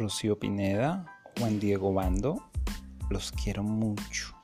Rocío Pineda, Juan Diego Bando. Los quiero mucho.